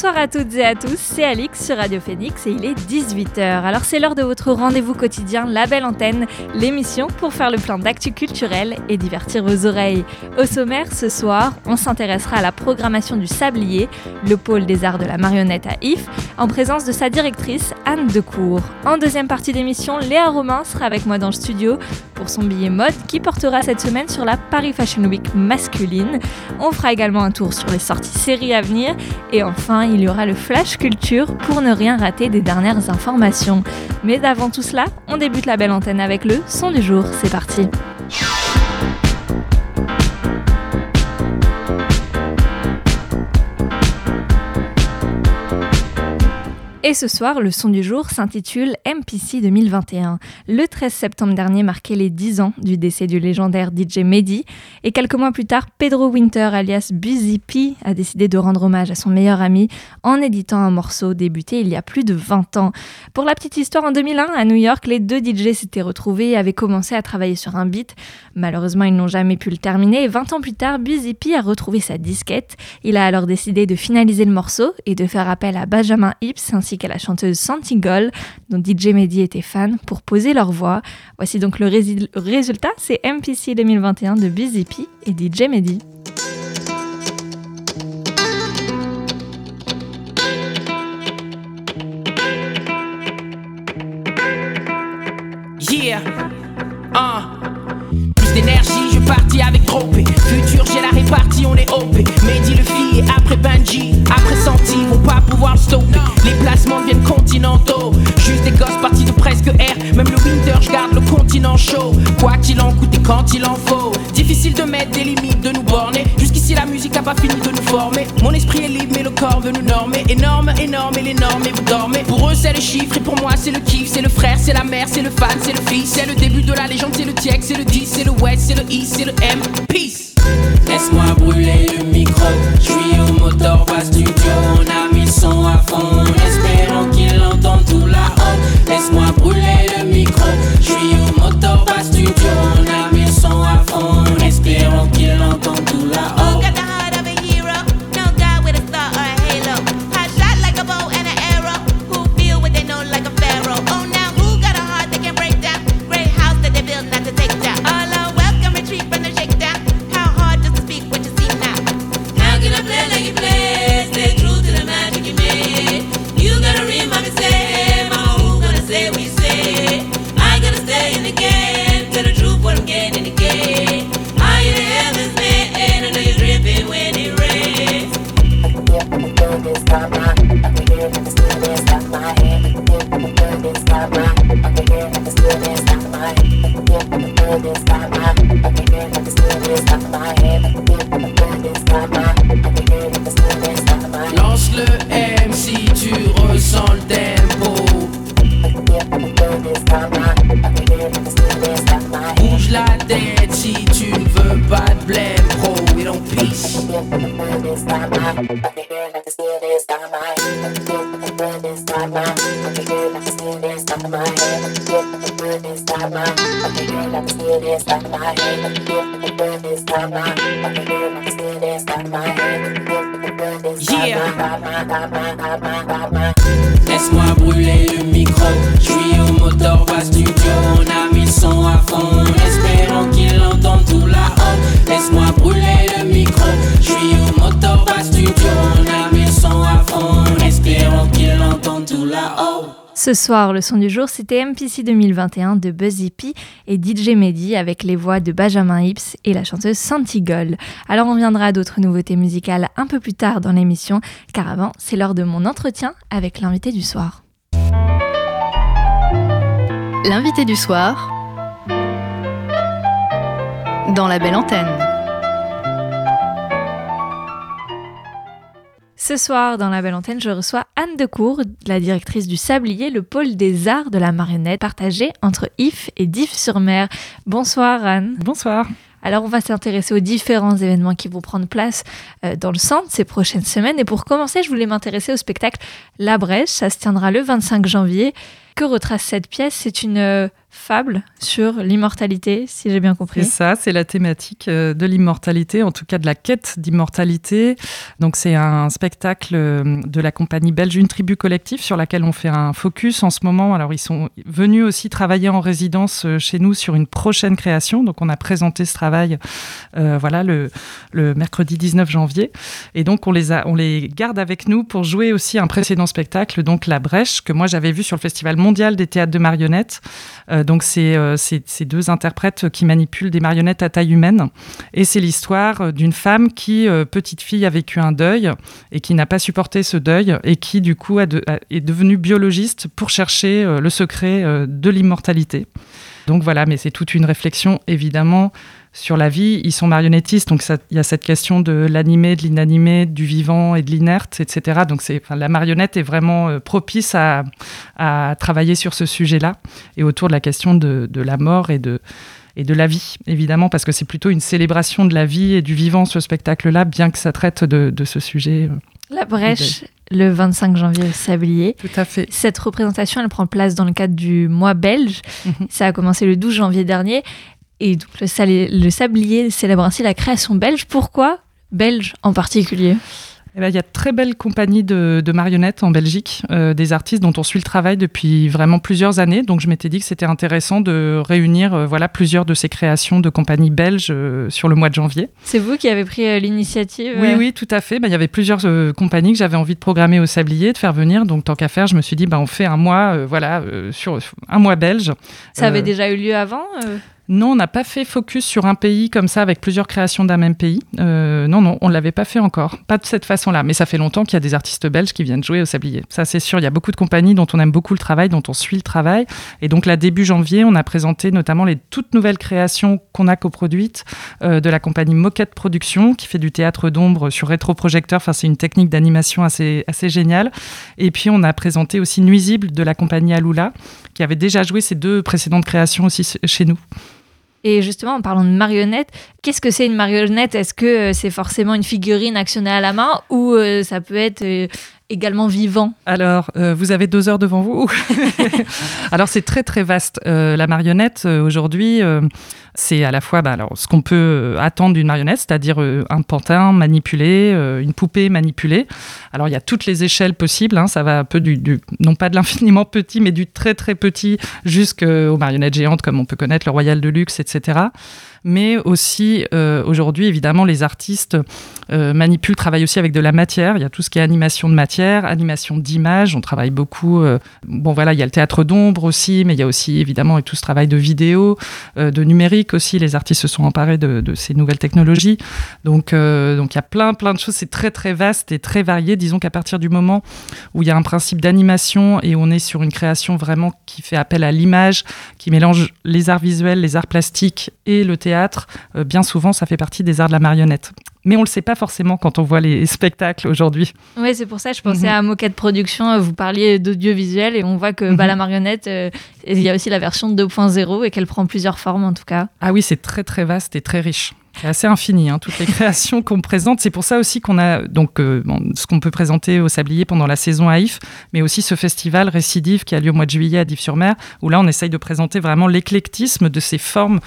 Bonsoir à toutes et à tous, c'est Alix sur Radio Phoenix et il est 18h. Alors c'est l'heure de votre rendez-vous quotidien La Belle Antenne, l'émission pour faire le plein d'actu culturel et divertir vos oreilles. Au sommaire, ce soir, on s'intéressera à la programmation du Sablier, le pôle des arts de la marionnette à If, en présence de sa directrice Anne Decour. En deuxième partie d'émission, Léa Romain sera avec moi dans le studio pour son billet mode qui portera cette semaine sur la Paris Fashion Week masculine. On fera également un tour sur les sorties séries à venir et enfin il y aura le Flash Culture pour ne rien rater des dernières informations. Mais avant tout cela, on débute la belle antenne avec le son du jour. C'est parti. Et ce soir, le son du jour s'intitule MPC 2021. Le 13 septembre dernier marquait les 10 ans du décès du légendaire DJ Mehdi. Et quelques mois plus tard, Pedro Winter, alias Busy P, a décidé de rendre hommage à son meilleur ami en éditant un morceau débuté il y a plus de 20 ans. Pour la petite histoire, en 2001, à New York, les deux DJ s'étaient retrouvés et avaient commencé à travailler sur un beat. Malheureusement, ils n'ont jamais pu le terminer. Et 20 ans plus tard, Busy P a retrouvé sa disquette. Il a alors décidé de finaliser le morceau et de faire appel à Benjamin Hips ainsi qu'à la chanteuse Santi Gold, dont DJ Mehdi était fan, pour poser leur voix. Voici donc le résultat, c'est MPC 2021 de Busy P et DJ Mehdi. Yeah, uh. Plus d'énergie, je partis avec trop Futur, j'ai la répartie, on est OP. Mehdi le fille et après Benji, Santi, vont pas pouvoir stopper. Les placements viennent continentaux. Juste des gosses partis de presque R. Même le winter, je garde le continent chaud. Quoi qu'il en coûte et quand il en faut. Difficile de mettre des limites, de nous borner. Jusqu'ici, la musique a pas fini de nous former. Mon esprit est libre, mais le corps veut nous normer. Énorme, énorme, et les normes, et vous dormez. Pour eux, c'est le chiffre, et pour moi, c'est le kiff. C'est le frère, c'est la mère, c'est le fan, c'est le fils. C'est le début de la légende, c'est le tiex, c'est le 10, c'est le west, c'est le i, c'est le m. Peace! Laisse-moi brûler le micro. Je suis bas studio. On a mis son à fond. Espérons qu'il entende tout là-haut. Laisse-moi brûler le micro. Je suis au moteur bas studio. Ce soir, le son du jour, c'était MPC 2021 de Buzzy P et DJ Mehdi avec les voix de Benjamin Hips et la chanteuse Santi Gold. Alors on viendra à d'autres nouveautés musicales un peu plus tard dans l'émission, car avant, c'est l'heure de mon entretien avec l'invité du soir. L'invité du soir dans la belle antenne. Ce soir, dans la belle antenne, je reçois Anne Decour, la directrice du Sablier, le pôle des arts de la marionnette, partagé entre If et Dives-sur-Mer. Bonsoir Anne. Bonsoir. Alors on va s'intéresser aux différents événements qui vont prendre place euh, dans le centre ces prochaines semaines. Et pour commencer, je voulais m'intéresser au spectacle La Brèche. Ça se tiendra le 25 janvier. Que retrace cette pièce? C'est une euh, fable sur l'immortalité, si j'ai bien compris. C'est ça, c'est la thématique euh, de l'immortalité, en tout cas de la quête d'immortalité. Donc c'est un spectacle euh, de la compagnie belge Une Tribu Collective sur laquelle on fait un focus en ce moment. Alors ils sont venus aussi travailler en résidence euh, chez nous sur une prochaine création. Donc on a présenté ce travail voilà, le, mercredi 19 janvier. Et donc on les, a, on les garde avec nous pour jouer aussi un précédent spectacle, donc La Brèche, que moi j'avais vu sur le Festival mondial des théâtres de marionnettes. Donc c'est euh, ces deux interprètes qui manipulent des marionnettes à taille humaine. Et c'est l'histoire euh, d'une femme qui, petite fille, a vécu un deuil et qui n'a pas supporté ce deuil et qui du coup est devenue biologiste pour chercher le secret de l'immortalité. Donc voilà, mais c'est toute une réflexion évidemment sur la vie. Ils sont marionnettistes, donc il y a cette question de l'animé, de l'inanimé, du vivant et de l'inerte, etc. Donc enfin, la marionnette est vraiment euh, propice à, à, travailler sur ce sujet-là et autour de la question de, de, la mort et de, et de la vie, évidemment, parce que c'est plutôt une célébration de la vie et du vivant, ce spectacle-là, bien que ça traite de, de ce sujet. Euh, la brèche, le 25 janvier au Sablier. Tout à fait. Cette représentation, elle prend place dans le cadre du mois belge. -hmm. Ça a commencé le 12 janvier dernier. Et donc le, le Sablier célèbre ainsi la création belge. Pourquoi belge en particulier? Eh ben, il y a de très belles compagnies de, de marionnettes en Belgique, euh, des artistes dont on suit le travail depuis vraiment plusieurs années. Donc je m'étais dit que c'était intéressant de réunir euh, voilà, plusieurs de ces créations de compagnies belges euh, sur le mois de janvier. C'est vous qui avez pris l'initiative Oui, oui, tout à fait. Ben, il y avait plusieurs compagnies que j'avais envie de programmer au Sablier, de faire venir. Donc tant qu'à faire, je me suis dit, ben, on fait un mois, voilà, sur un mois belge. Ça avait déjà eu lieu avant non, on n'a pas fait focus sur un pays comme ça avec plusieurs créations d'un même pays. Euh, non, non, on ne l'avait pas fait encore. Pas de cette façon-là. Mais ça fait longtemps qu'il y a des artistes belges qui viennent jouer au Sablier. Ça, c'est sûr. Il y a beaucoup de compagnies dont on aime beaucoup le travail, dont on suit le travail. Et donc, là, début janvier, on a présenté notamment les toutes nouvelles créations qu'on a coproduites euh, de la compagnie Moquette Production, qui fait du théâtre d'ombre sur rétroprojecteur. Enfin, c'est une technique d'animation assez, assez géniale. Et puis, on a présenté aussi Nuisible de la compagnie Alula, qui avait déjà joué ces deux précédentes créations aussi chez nous. Et justement, en parlant de marionnette, qu'est-ce que c'est une marionnette? Est-ce que c'est forcément une figurine actionnée à la main ou euh, ça peut être euh, également vivant Alors, euh, vous avez deux heures devant vous. alors, c'est très très vaste. Euh, la marionnette, euh, aujourd'hui, c'est à la fois bah, ce qu'on peut attendre d'une marionnette, c'est-à-dire un pantin manipulé, une poupée manipulée. Alors, il y a toutes les échelles possibles. Hein, ça va un peu du non pas de l'infiniment petit, mais du très très petit jusqu'aux marionnettes géantes, comme on peut connaître le Royal de Luxe, etc mais aussi euh, aujourd'hui, évidemment, les artistes euh, manipulent, travaillent aussi avec de la matière. Il y a tout ce qui est animation de matière, animation d'image. On travaille beaucoup. Euh, bon, voilà, il y a le théâtre d'ombre aussi, mais il y a aussi évidemment tout ce travail de vidéo, de numérique aussi. Les artistes se sont emparés de, ces nouvelles technologies. Donc, donc il y a plein, plein de choses. C'est très, très vaste et très varié. Disons qu'à partir du moment où il y a un principe d'animation et on est sur une création vraiment qui fait appel à l'image, qui mélange les arts visuels, les arts plastiques et le théâtre, euh, bien souvent, ça fait partie des arts de la marionnette. Mais on ne le sait pas forcément quand on voit les spectacles aujourd'hui. Oui, c'est pour ça je pensais mm -hmm. à Moquette Production. Vous parliez d'audiovisuel et on voit que mm -hmm. bah, la marionnette, euh, il y a aussi la version 2.0 et qu'elle prend plusieurs formes en tout cas. Ah oui, c'est très très vaste et très riche. C'est assez infini, hein, toutes les créations qu'on présente. C'est pour ça aussi qu'on a donc euh, bon, ce qu'on peut présenter au Sablier pendant la saison à If, mais aussi ce festival Récidive qui a lieu au mois de juillet à Dives-sur-Mer, où là on essaye de présenter vraiment l'éclectisme de ces formes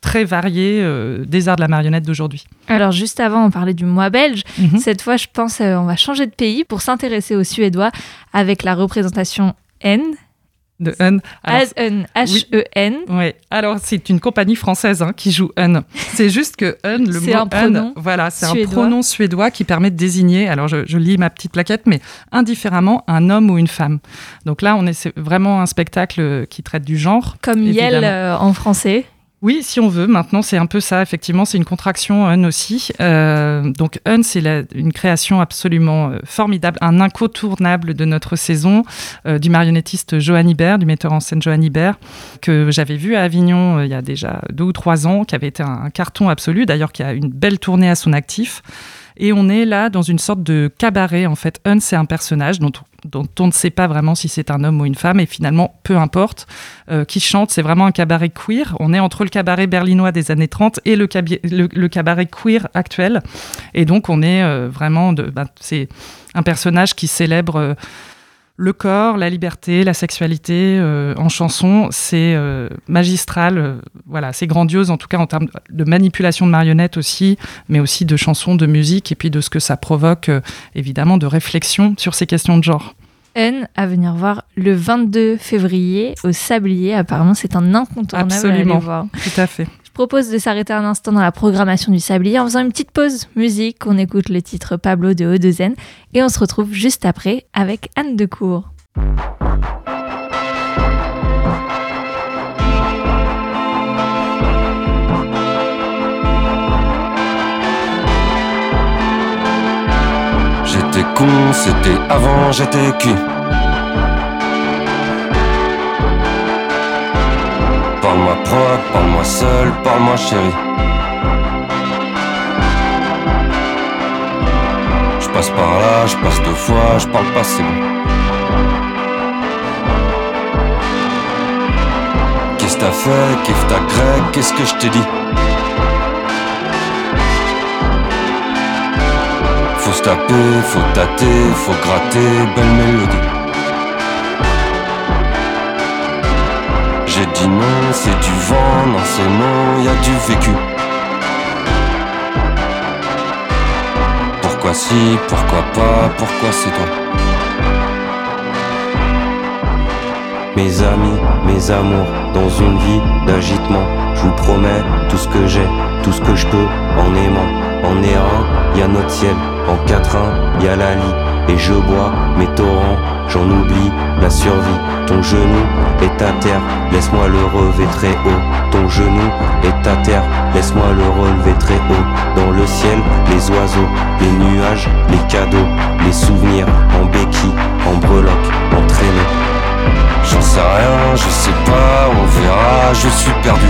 très variées euh, des arts de la marionnette d'aujourd'hui. Alors juste avant, on parlait du mois belge. Mm -hmm. Cette fois, je pense euh, on va changer de pays pour s'intéresser aux Suédois avec la représentation N. De Un. H-E-N. Oui. Ouais. Alors, c'est une compagnie française hein, qui joue Un. C'est juste que Un, le mot un pronom Un, voilà, c'est un pronom suédois qui permet de désigner, alors je, je, lis ma petite plaquette, mais indifféremment un homme ou une femme. Donc là, on est vraiment un spectacle qui traite du genre. Comme Yel euh, en français. Oui, si on veut. Maintenant, c'est un peu ça. Effectivement, c'est une contraction Un aussi. Euh, donc Un, c'est une création absolument euh, formidable, un incontournable de notre saison euh, du marionnettiste Johan Ibert, du metteur en scène Johan Ibert, que j'avais vu à Avignon euh, il y a déjà deux ou trois ans, qui avait été un carton absolu, d'ailleurs qui a une belle tournée à son actif. Et on est là dans une sorte de cabaret. En fait, Hun, c'est un personnage dont, dont on ne sait pas vraiment si c'est un homme ou une femme, et finalement, peu importe, euh, qui chante. C'est vraiment un cabaret queer. On est entre le cabaret berlinois des années 30 et le, cabaret queer actuel. Et donc, on est euh, vraiment. Ben, c'est un personnage qui célèbre. Le corps, la liberté, la sexualité euh, en chanson, c'est euh, magistral, euh, voilà, c'est grandiose en tout cas en termes de manipulation de marionnettes aussi, mais aussi de chansons, de musique et puis de ce que ça provoque euh, évidemment de réflexion sur ces questions de genre. N à venir voir le 22 février au Sablier. Apparemment, c'est un incontournable à Absolument. aller voir. Tout à fait. Propose de s'arrêter un instant dans la programmation du Sablier en faisant une petite pause musique. On écoute le titre Pablo de Haut-de-Zen et on se retrouve juste après avec Anne Decour. J'étais con, c'était avant, j'étais cul. Parle-moi propre, parle-moi seul, parle-moi chérie. Je passe par là, je passe deux fois, je parle pas, c'est bon. Qu'est-ce que t'as fait, qu'est-ce que t'as grec, qu'est-ce que je t'ai dit? Faut se taper, faut tâter, faut gratter, belle mélodie. J'ai dit non, c'est du vent, non c'est non, y a du vécu. Pourquoi si, pourquoi pas, pourquoi c'est toi? Mes amis, mes amours, dans une vie d'agitement, je vous promets tout ce que j'ai, tout ce que je peux, en aimant. En errant, y a notre ciel, en quatrain, y a la lie, et je bois mes torrents, j'en oublie la survie. Ton genou est à terre, laisse-moi le relever très haut. Ton genou est à terre, laisse-moi le relever très haut. Dans le ciel, les oiseaux, les nuages, les cadeaux, les souvenirs, en béquille, en breloque, en traîneau. J'en sais rien, je sais pas, on verra, je suis perdu.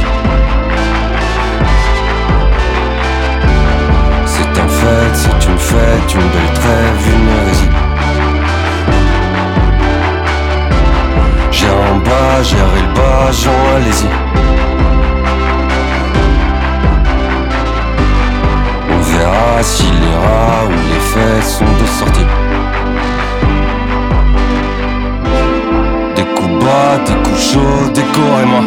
C'est un fait, c'est une fête, une belle trêve, une hérésie. J'ai en bas, j'ai le bas, Jean, allez-y. On verra s'il ira ou les fêtes sont de sortie. Des coups bas, des coups chauds, décorez-moi.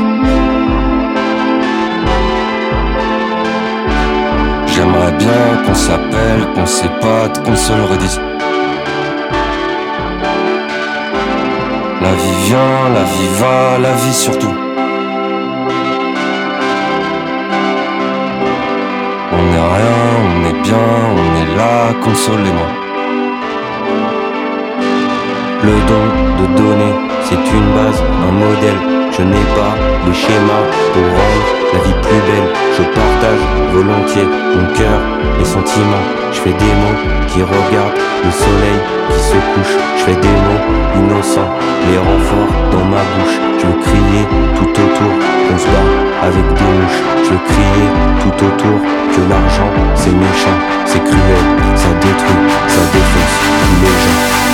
J'aimerais bien qu'on s'appelle, qu'on s'épate, qu'on se le redise. La vie vient, la vie va, la vie surtout. On n'est rien, on est bien, on est là, consolez-moi. Le don de donner, c'est une base, un modèle. Je n'ai pas les schémas pour rendre la vie plus belle. Je partage volontiers mon cœur, les sentiments. Je fais des mots qui regardent le soleil qui se couche. Je fais des mots innocents, les renforts dans ma bouche. Je veux crier tout autour qu'on se bat avec des mouches. Je veux crier tout autour que l'argent c'est méchant, c'est cruel, ça détruit, ça défonce les gens.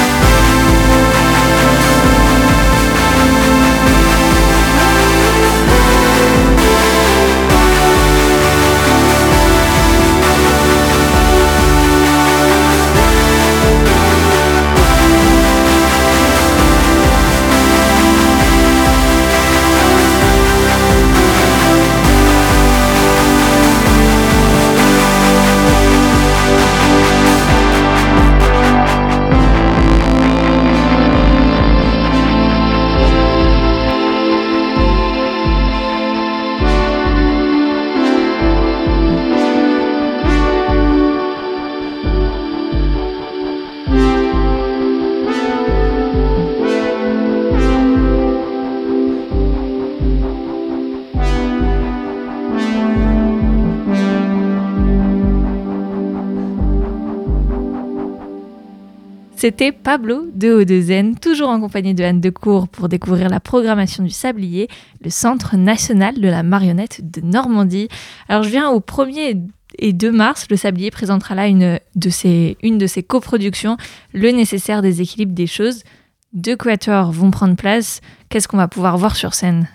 C'était Pablo de Haut-de-Zen, toujours en compagnie de Anne Decour pour découvrir la programmation du Sablier, le Centre national de la marionnette de Normandie. Alors je viens au premier Et 2 mars, le Sablier présentera là une de ses, une de ses coproductions, Le nécessaire des équilibres des choses. Deux quatuors vont prendre place. Qu'est-ce qu'on va pouvoir voir sur scène?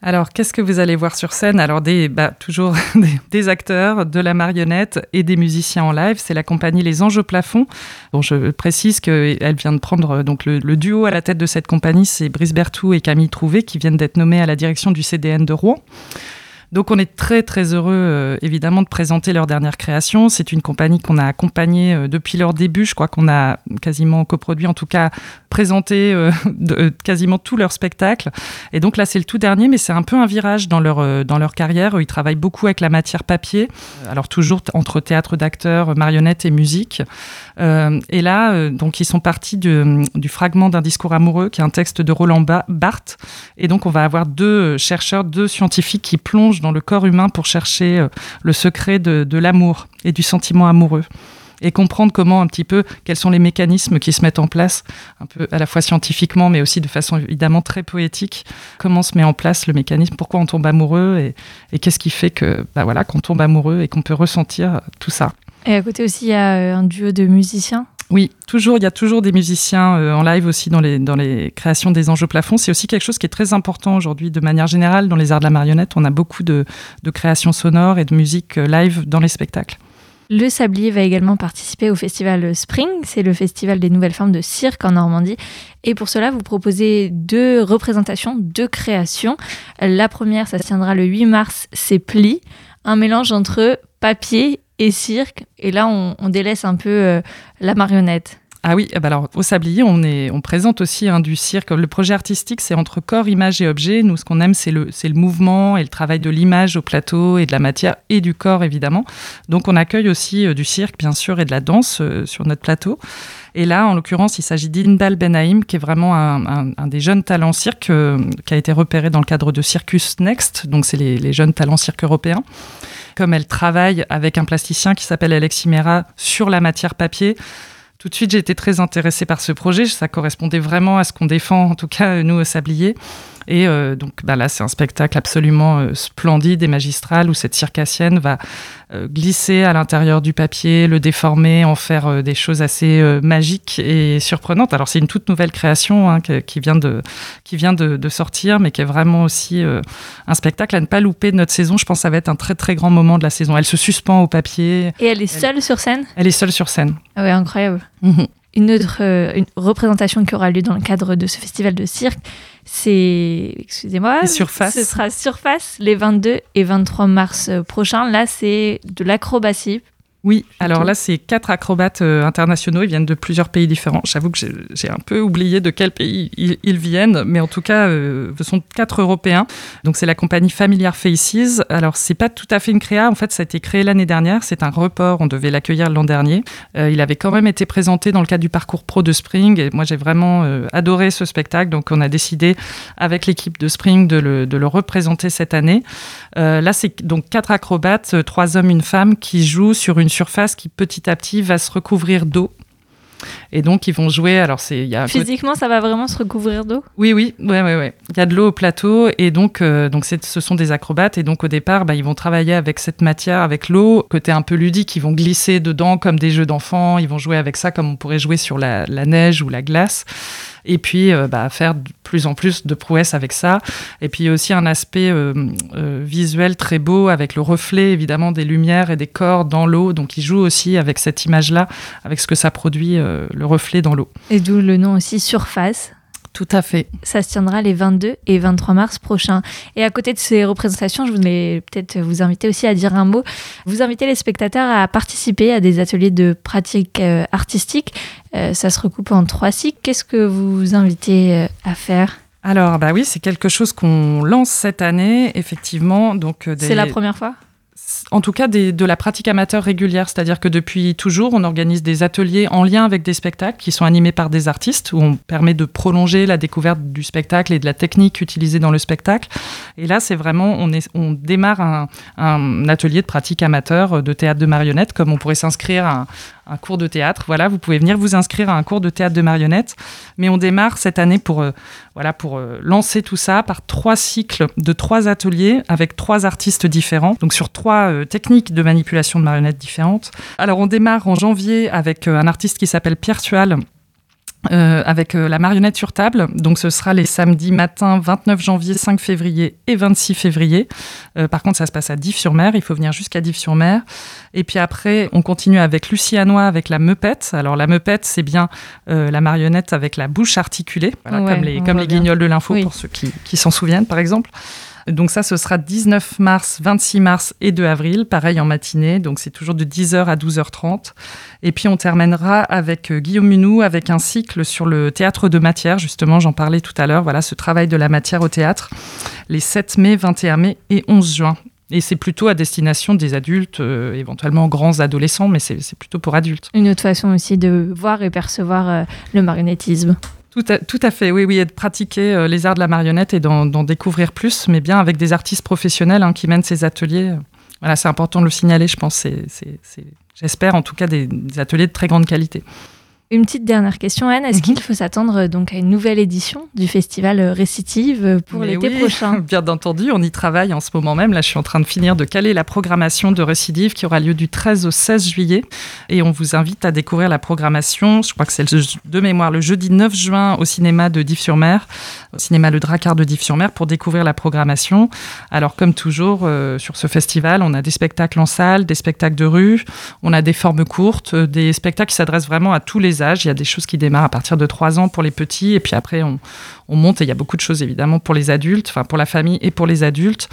Alors, qu'est-ce que vous allez voir sur scène? Alors, des, bah, toujours des, acteurs, de la marionnette et des musiciens en live. C'est la compagnie Les Anges au plafond. Bon, je précise qu'elle vient de prendre donc le, le, duo à la tête de cette compagnie, c'est Brice Berthoud et Camille Trouvé, qui viennent d'être nommés à la direction du CDN de Rouen. Donc on est très très heureux euh, évidemment de présenter leur dernière création. C'est une compagnie qu'on a accompagnée euh, depuis leur début. Je crois qu'on a quasiment coproduit, en tout cas présenté euh, quasiment tous leurs spectacles. Et donc là c'est le tout dernier, mais c'est un peu un virage dans leur, dans leur carrière. Ils travaillent beaucoup avec la matière papier, alors toujours entre théâtre d'acteurs, marionnettes et musique. et là, donc ils sont partis du, du fragment d'un discours amoureux, qui est un texte de Roland Barthes. Et donc on va avoir deux chercheurs, deux scientifiques qui plongent dans le corps humain pour chercher euh, le secret de, l'amour et du sentiment amoureux et comprendre comment un petit peu quels sont les mécanismes qui se mettent en place un peu à la fois scientifiquement mais aussi de façon évidemment très poétique. Comment se met en place le mécanisme? Pourquoi on tombe amoureux et, et qu'est-ce qui fait que bah voilà qu'on tombe amoureux et qu'on peut ressentir tout ça? Et à côté aussi il y a euh, un duo de musiciens oui, toujours, il y a toujours des musiciens euh, en live aussi dans les, créations des enjeux plafonds. C'est aussi quelque chose qui est très important aujourd'hui de manière générale dans les arts de la marionnette. On a beaucoup de, de créations sonores et de musique euh, live dans les spectacles. Le Sablier va également participer au festival Spring, c'est le festival des nouvelles formes de cirque en Normandie. Et pour cela, vous proposez deux représentations, deux créations. La première, ça se tiendra le 8 mars, c'est Pli, un mélange entre papier et cirque. Et là, on, délaisse un peu euh, la marionnette. Ah oui, bah alors au Sablier, on, est, on présente aussi hein, du cirque. Le projet artistique, c'est entre corps, image et objet. Nous, ce qu'on aime, c'est le, le mouvement et le travail de l'image au plateau et de la matière et du corps, évidemment. Donc, on accueille aussi euh, du cirque, bien sûr, et de la danse euh, sur notre plateau. Et là, en l'occurrence, il s'agit d'Indal Benhaim, qui est vraiment un, un, un, des jeunes talents cirque, euh, qui a été repéré dans le cadre de Circus Next. Donc, c'est les, les jeunes talents cirque européens comme elle travaille avec un plasticien qui s'appelle Alexis Mera sur la matière papier. Tout de suite, j'ai été très intéressée par ce projet. Ça correspondait vraiment à ce qu'on défend, en tout cas, nous, au Sablier. Et euh, donc bah là, c'est un spectacle absolument euh, splendide et magistral où cette circassienne va euh, glisser à l'intérieur du papier, le déformer, en faire des choses assez magiques et surprenantes. Alors c'est une toute nouvelle création hein, qui, qui, vient, de, qui vient de, de, sortir, mais qui est vraiment aussi un spectacle à ne pas louper de notre saison. Je pense que ça va être un très très grand moment de la saison. Elle se suspend au papier. Et elle est seule elle, sur scène? Elle est seule sur scène. Ah ouais, incroyable. -hmm. Une autre euh, une représentation qui aura lieu dans le cadre de ce festival de cirque, c'est, excusez-moi, Surface. ce sera Surface les 22 et 23 mars prochains. Là, c'est de l'acrobatie oui, alors là, c'est quatre acrobates euh, internationaux. Ils viennent de plusieurs pays différents. J'avoue que j'ai un peu oublié de quel pays ils, ils viennent, mais en tout cas, euh, ce sont quatre Européens. Donc, c'est la compagnie Familiar Faces. Alors, c'est pas tout à fait une créa. En fait, ça a été créé l'année dernière. C'est un report. On devait l'accueillir l'an dernier. Euh, il avait quand même été présenté dans le cadre du parcours pro de Spring. Et moi, j'ai vraiment adoré ce spectacle. Donc, on a décidé, avec l'équipe de Spring, de le, de le, représenter cette année. Là, c'est donc quatre acrobates, trois hommes, une femme, qui jouent sur une surface qui petit à petit va se recouvrir d'eau. Et donc ils vont jouer. Alors c'est il y a physiquement ça va vraiment se recouvrir d'eau? Oui oui ouais ouais ouais. Il y a de l'eau au plateau et donc euh, donc ce sont des acrobates et donc au départ bah, ils vont travailler avec cette matière avec l'eau côté un peu ludique. Ils vont glisser dedans comme des jeux d'enfants. Ils vont jouer avec ça comme on pourrait jouer sur la, la neige ou la glace et puis euh, bah, faire de plus en plus de prouesses avec ça. Et puis il y a aussi un aspect euh, euh, visuel très beau avec le reflet évidemment des lumières et des corps dans l'eau. Donc il joue aussi avec cette image-là, avec ce que ça produit, le reflet dans l'eau. Et d'où le nom aussi Surface. Tout à fait. Ça se tiendra les 22 et 23 mars prochains. Et à côté de ces représentations, je voulais peut-être vous inviter aussi à dire un mot. Vous invitez les spectateurs à participer à des ateliers de pratique artistique. Euh, ça se recoupe en trois cycles. Qu'est-ce que vous invitez euh, à faire? Alors, bah oui, c'est quelque chose qu'on lance cette année, effectivement. Donc, des... C'est la première fois? En tout cas des, de la pratique amateur régulière, c'est-à-dire que depuis toujours, on organise des ateliers en lien avec des spectacles qui sont animés par des artistes, où on permet de prolonger la découverte du spectacle et de la technique utilisée dans le spectacle. Et là, c'est vraiment, on, est, on démarre un, un atelier de pratique amateur de théâtre de marionnettes, comme on pourrait s'inscrire à un, cours de théâtre. Voilà, vous pouvez venir vous inscrire à un cours de théâtre de marionnettes. Mais on démarre cette année pour, euh, voilà, pour euh, lancer tout ça par trois cycles de trois ateliers avec trois artistes différents, donc sur trois euh, techniques de manipulation de marionnettes différentes. Alors, on démarre en janvier avec un artiste qui s'appelle Pierre Tual, euh, avec euh, la marionnette sur table. Donc ce sera les samedis matin 29 janvier, 5 février et 26 février. Euh, par contre, ça se passe à Dives-sur-Mer. Il faut venir jusqu'à Dives-sur-Mer. Et puis après, on continue avec Lucie Hanois avec la meupette. Alors la meupette, c'est bien la marionnette avec la bouche articulée, voilà, Ouais, comme les, comme bien. guignols de l'info Oui. pour ceux qui, qui s'en souviennent, par exemple. Donc ça, ce sera 19 mars, 26 mars et 2 avril, pareil en matinée. Donc c'est toujours de 10h à 12h30. Et puis on terminera avec euh, Guillaume Munou avec un cycle sur le théâtre de matière. Justement, j'en parlais tout à l'heure. Voilà, ce travail de la matière au théâtre, les 7 mai, 21 mai et 11 juin. Et c'est plutôt à destination des adultes, euh, éventuellement grands adolescents, mais c'est plutôt pour adultes. Une autre façon aussi de voir et percevoir euh, le marionnettisme. Tout à, tout à fait, oui, oui, et de pratiquer euh, les arts de la marionnette et d'en découvrir plus, mais bien avec des artistes professionnels hein, qui mènent ces ateliers. Voilà, c'est important de le signaler, je pense. J'espère en tout cas des ateliers de très grande qualité. Une petite dernière question, Anne. Est-ce Mhm. qu'il faut s'attendre donc à une nouvelle édition du festival euh, Récitive euh, pour l'été oui, prochain Bien entendu, on y travaille en ce moment même. Là, je suis en train de finir de caler la programmation de Récidive qui aura lieu du 13 au 16 juillet. Et on vous invite à découvrir la programmation. Je crois que c'est de mémoire le jeudi 9 juin au cinéma de Dives-sur-Mer, au cinéma Le Dracard de Dives-sur-Mer pour découvrir la programmation. Alors, comme toujours, euh, sur ce festival, on a des spectacles en salle, des spectacles de rue, on a des formes courtes, des spectacles qui s'adressent vraiment à tous les Il y a des choses qui démarrent à partir de 3 ans pour les petits, et puis après, on, on monte et il y a beaucoup de choses évidemment pour les adultes, enfin pour la famille et pour les adultes.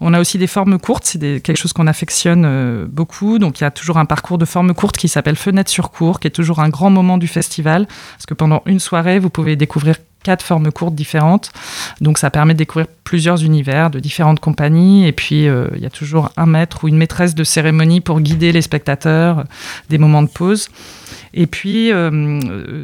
On a aussi des formes courtes, c'est quelque chose qu'on affectionne euh, beaucoup. Donc il y a toujours un parcours de formes courtes qui s'appelle Fenêtre sur cours, qui est toujours un grand moment du festival, parce que pendant une soirée, vous pouvez découvrir quatre formes courtes différentes. Donc ça permet de découvrir plusieurs univers de différentes compagnies. Et puis euh, il y a toujours un maître ou une maîtresse de cérémonie pour guider les spectateurs, euh, des moments de pause. Et puis, euh,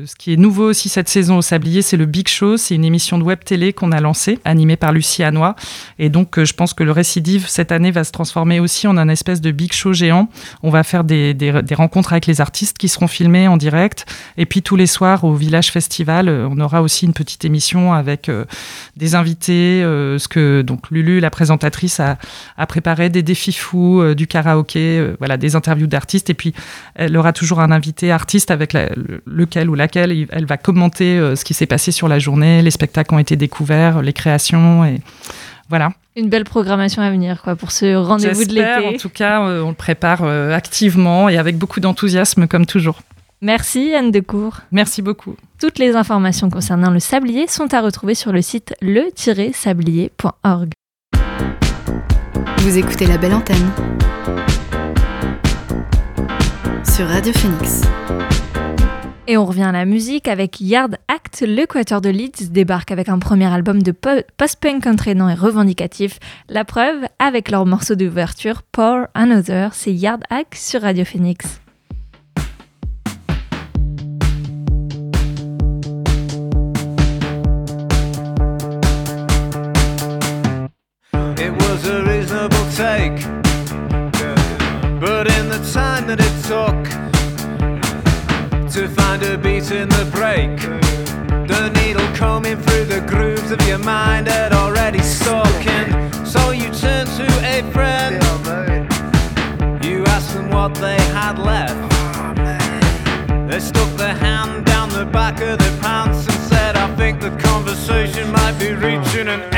ce qui est nouveau aussi cette saison au Sablier, c'est le Big Show. C'est une émission de web télé qu'on a lancée, animée par Lucie Hanois. Et donc, je pense que le Récidive, cette année, va se transformer aussi en un espèce de Big Show géant. On va faire des, des- des rencontres avec les artistes qui seront filmés en direct. Et puis, tous les soirs, au Village Festival, on aura aussi une petite émission avec euh, des invités. euh, ce que, donc, Lulu, la présentatrice, a, a préparé des défis fous, euh, du karaoké, voilà, des interviews d'artistes. Et puis, elle aura toujours un invité artiste avec la- lequel ou laquelle elle va commenter ce qui s'est passé sur la journée, les spectacles ont été découverts, les créations et voilà. Une belle programmation à venir quoi, pour ce rendez-vous de J'espère, en l'été. tout cas, on le prépare activement et avec beaucoup d'enthousiasme comme toujours. Merci Anne Decour. Merci beaucoup. Toutes les informations concernant le sablier sont à retrouver sur le site le-sablier.org. Vous écoutez la belle antenne sur Radio Phoenix. Et on revient à la musique avec Yard Act. Le Quatuor de Leeds débarque avec un premier album de po- post-punk entraînant et revendicatif. La preuve avec leur morceau d'ouverture Pour Another, c'est Yard Act sur Radio Phoenix. Take. But in the time that it took to find a beat in the break, the needle combing through the grooves of your mind had already stuck in. So you turned to a friend. You asked them what they had left. They stuck their hand down the back of their pants and said, I think the conversation might be reaching an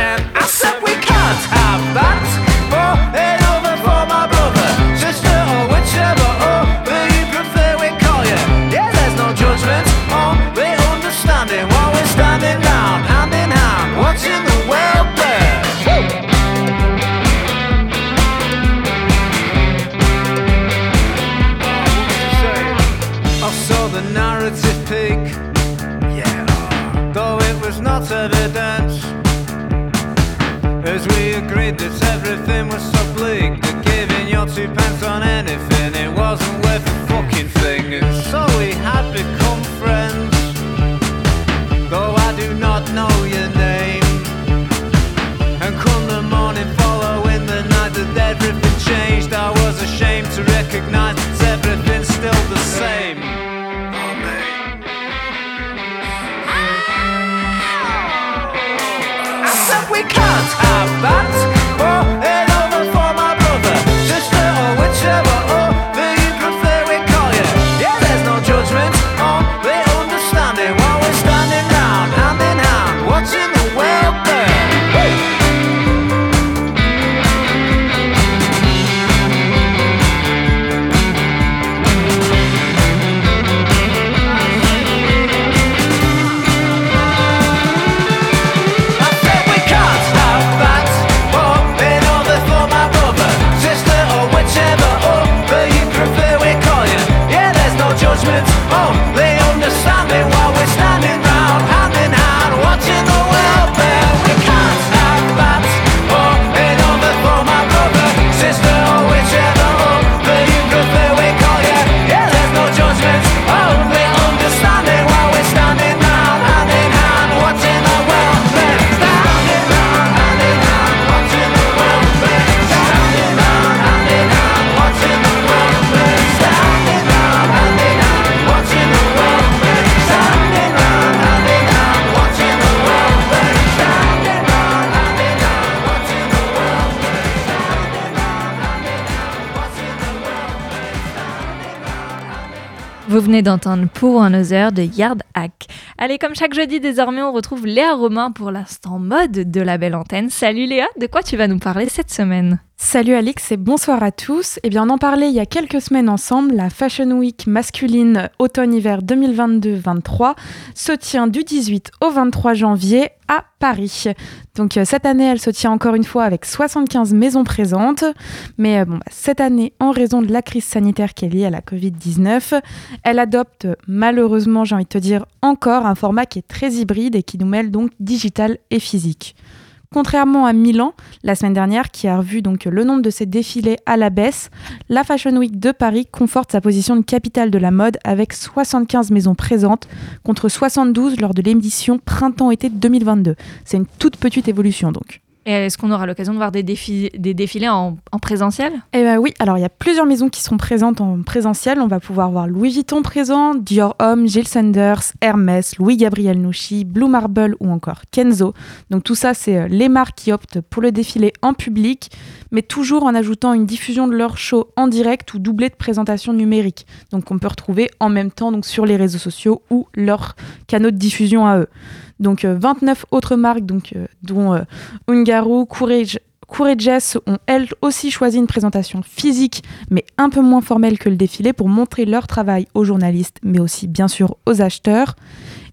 As we agreed that everything was so bleak that giving your two pence on anything Vous venez d'entendre Pour Another de Yard Hack. Allez, comme chaque jeudi, désormais, on retrouve Léa Romain pour l'instant mode de la belle antenne. Salut Léa, de quoi tu vas nous parler cette semaine Salut Alix et bonsoir à tous. Eh bien, on en parlait il y a quelques semaines ensemble. La Fashion Week masculine automne-hiver 2022-23 se tient du 18 au 23 janvier à Paris. Donc euh, cette année, elle se tient encore une fois avec 75 maisons présentes. Mais euh, bah, cette année, en raison de la crise sanitaire qui est liée à la Covid-19, elle adopte malheureusement, j'ai envie de te dire, encore un format qui est très hybride et qui nous mêle donc digital et physique. Contrairement à Milan, la semaine dernière, qui a revu donc le nombre de ses défilés à la baisse, la Fashion Week de Paris conforte sa position de capitale de la mode avec 75 maisons présentes contre 72 lors de l'émission Printemps-été 2022. C'est une toute petite évolution donc. Est-ce qu'on aura l'occasion de voir des, défi- des défilés en, en présentiel? Eh ben oui, alors il y a plusieurs maisons qui sont présentes en présentiel. On va pouvoir voir Louis Vuitton présent, Dior Homme, Jill Sanders, Hermès, Louis Gabriel Nouchi, Blue Marble ou encore Kenzo. Donc tout ça, c'est euh, les marques qui optent pour le défilé en public, mais toujours en ajoutant une diffusion de leur show en direct ou doublée de présentations numériques. Donc on peut retrouver en même temps donc sur les réseaux sociaux ou leurs canaux de diffusion à eux. Donc euh, 29 autres marques, euh, dont euh, Courage, Courageous ont elles aussi choisi une présentation physique, mais un peu moins formelle que le défilé, pour montrer leur travail aux journalistes, mais aussi bien sûr aux acheteurs.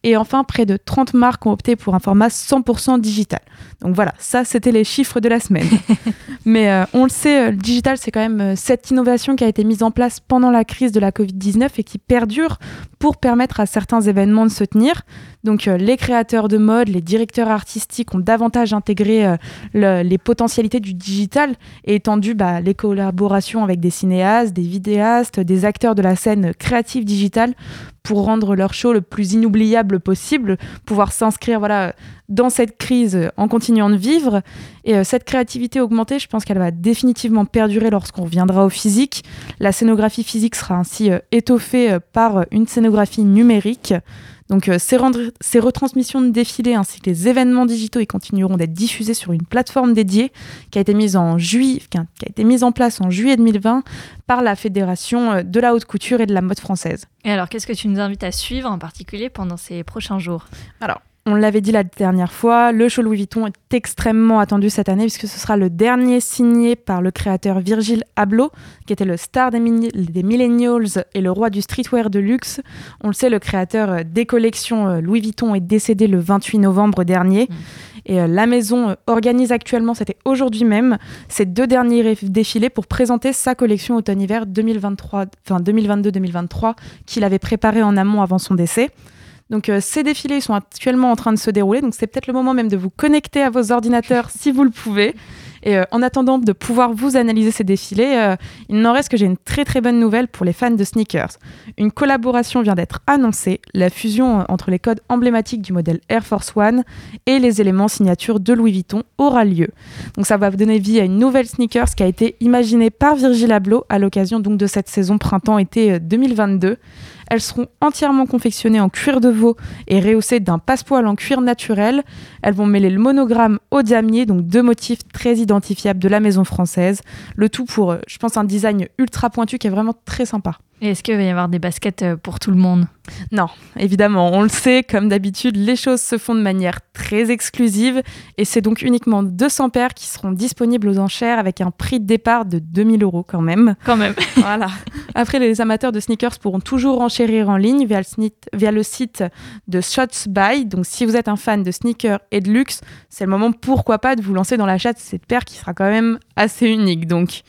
Et enfin, près de 30 marques ont opté pour un format 100% digital. Donc voilà, ça c'était les chiffres de la semaine. mais euh, on le sait, euh, le digital c'est quand même euh, cette innovation qui a été mise en place pendant la crise de la Covid-19 et qui perdure pour permettre à certains événements de se tenir. Donc euh, les créateurs de mode, les directeurs artistiques ont davantage intégré euh, le- les potentialités du digital et étendu bah, les collaborations avec des cinéastes, des vidéastes, des acteurs de la scène créative digitale pour rendre leur show le plus inoubliable possible, pouvoir s'inscrire voilà dans cette crise en continuant de vivre. Et euh, cette créativité augmentée, je pense qu'elle va définitivement perdurer lorsqu'on reviendra au physique. La scénographie physique sera ainsi euh, étoffée euh, par une scénographie numérique. Donc euh, ces, retransmissions de défilés ainsi que les événements digitaux ils continueront d'être diffusés sur une plateforme dédiée qui a été mise en juillet, qui a qui a été mise en place en juillet 2020 par la Fédération euh, de la haute couture et de la mode française. Et alors, qu'est-ce que tu nous invites à suivre en particulier pendant ces prochains jours? Alors, on l'avait dit la dernière fois, le show Louis Vuitton est extrêmement attendu cette année puisque ce sera le dernier signé par le créateur Virgil Abloh, qui était le star des, des millennials et le roi du streetwear de luxe. On le sait, le créateur des collections euh, Louis Vuitton est décédé le 28 novembre dernier. Et euh, la maison euh, organise actuellement, c'était aujourd'hui même, ces deux derniers défilés pour présenter sa collection automne-hiver 2023, enfin 2022-2023 qu'il avait préparé en amont avant son décès. Donc euh, ces défilés sont actuellement en train de se dérouler, donc c'est peut-être le moment même de vous connecter à vos ordinateurs si vous le pouvez. Et euh, en attendant de pouvoir vous analyser ces défilés, euh, il n'en reste que j'ai une très très bonne nouvelle pour les fans de sneakers. Une collaboration vient d'être annoncée, la fusion entre les codes emblématiques du modèle Air Force One et les éléments signature de Louis Vuitton aura lieu. Donc ça va donner vie à une nouvelle sneakers qui a été imaginée par Virgil Abloh à l'occasion donc de cette saison printemps-été euh, 2022. Elles seront entièrement confectionnées en cuir de veau et rehaussées d'un passepoil en cuir naturel. Elles vont mêler le monogramme au damier, donc deux motifs très identifiables de la maison française. Le tout pour, euh, je pense, un design ultra pointu qui est vraiment très sympa. Et est-ce qu'il va y avoir des baskets euh, pour tout le monde? Non, évidemment, on le sait, comme d'habitude, les choses se font de manière très exclusive et c'est donc uniquement 200 paires qui seront disponibles aux enchères avec un prix de départ de 2000 euros quand même. Quand même. voilà. Après, les amateurs de sneakers pourront toujours enchérir en ligne via le, site de Shots Buy. Donc, si vous êtes un fan de sneakers et de luxe, c'est le moment, pourquoi pas, de vous lancer dans l'achat de cette paire qui sera quand même assez unique. Donc,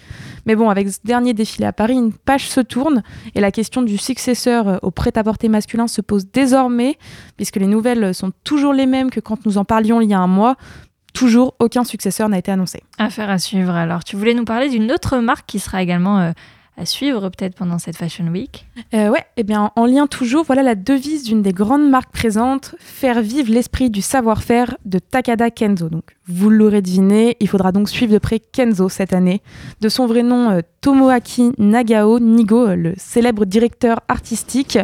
mais bon, avec ce dernier défilé à Paris, une page se tourne et la question du successeur euh, au prêt-à-porter masculin se pose désormais, puisque les nouvelles sont toujours les mêmes que quand nous en parlions il y a un mois. Toujours aucun successeur n'a été annoncé. Affaire à suivre. Alors, tu voulais nous parler d'une autre marque qui sera également euh, à suivre peut-être pendant cette Fashion Week. Euh, ouais, et bien en lien toujours, voilà la devise d'une des grandes marques présentes, faire vivre l'esprit du savoir-faire de Takada Kenzo. Donc, vous l'aurez deviné, il faudra donc suivre de près Kenzo cette année. De son vrai nom, euh, Tomoaki Nagao Nigo, euh, le célèbre directeur artistique,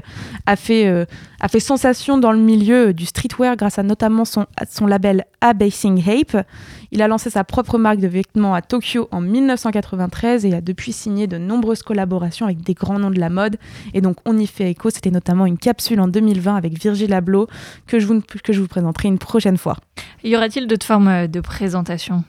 a fait, euh, a fait sensation dans le milieu du streetwear grâce à notamment son, son label Abasing Ape. Il a lancé sa propre marque de vêtements à Tokyo en 1993 et a depuis signé de nombreuses collaborations avec des grands noms de la mode. Et donc on y fait écho, c'était notamment une capsule en 2020 avec Virgil Abloh que je vous, que je vous présenterai une prochaine fois. Y aura-t-il d'autres formes de présentation?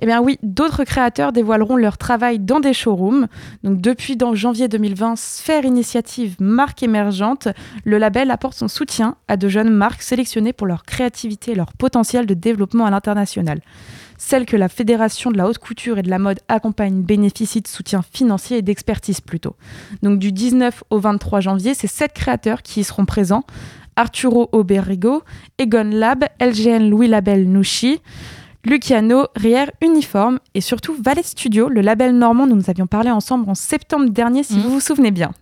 Eh bien oui, d'autres créateurs dévoileront leur travail dans des showrooms. Donc depuis dans janvier 2020, Sphère Initiative Marque émergente, le label apporte son soutien à de jeunes marques sélectionnées pour leur créativité et leur potentiel de développement à l'international. Celles que la Fédération de la haute couture et de la mode accompagne bénéficient de soutien financier et d'expertise plutôt. Donc du 19 au 23 janvier, c'est sept créateurs qui y seront présents. Arturo Oberigo, Egon Lab, LGN Louis Label Nouchi, Luciano, Rier Uniforme et surtout Valet Studio, le label normand dont nous avions parlé ensemble en septembre dernier, si Mhm. vous vous souvenez bien.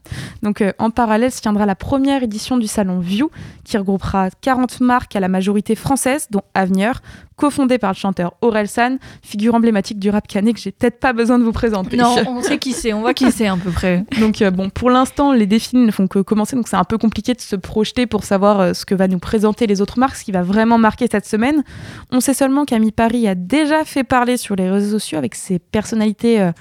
Donc euh, en parallèle se tiendra la première édition du salon View, qui regroupera 40 marques à la majorité française, dont Avenir, cofondé par le chanteur Aurel San, figure emblématique du rap canet que j'ai peut-être pas besoin de vous présenter. Non, on sait qui c'est, on voit qui c'est à peu près. Donc euh, bon, pour l'instant, les défilés ne font que commencer, donc c'est un peu compliqué de se projeter pour savoir euh, ce que va nous présenter les autres marques, ce qui va vraiment marquer cette semaine. On sait seulement qu'Ami Paris a déjà fait parler sur les réseaux sociaux avec ses personnalités euh,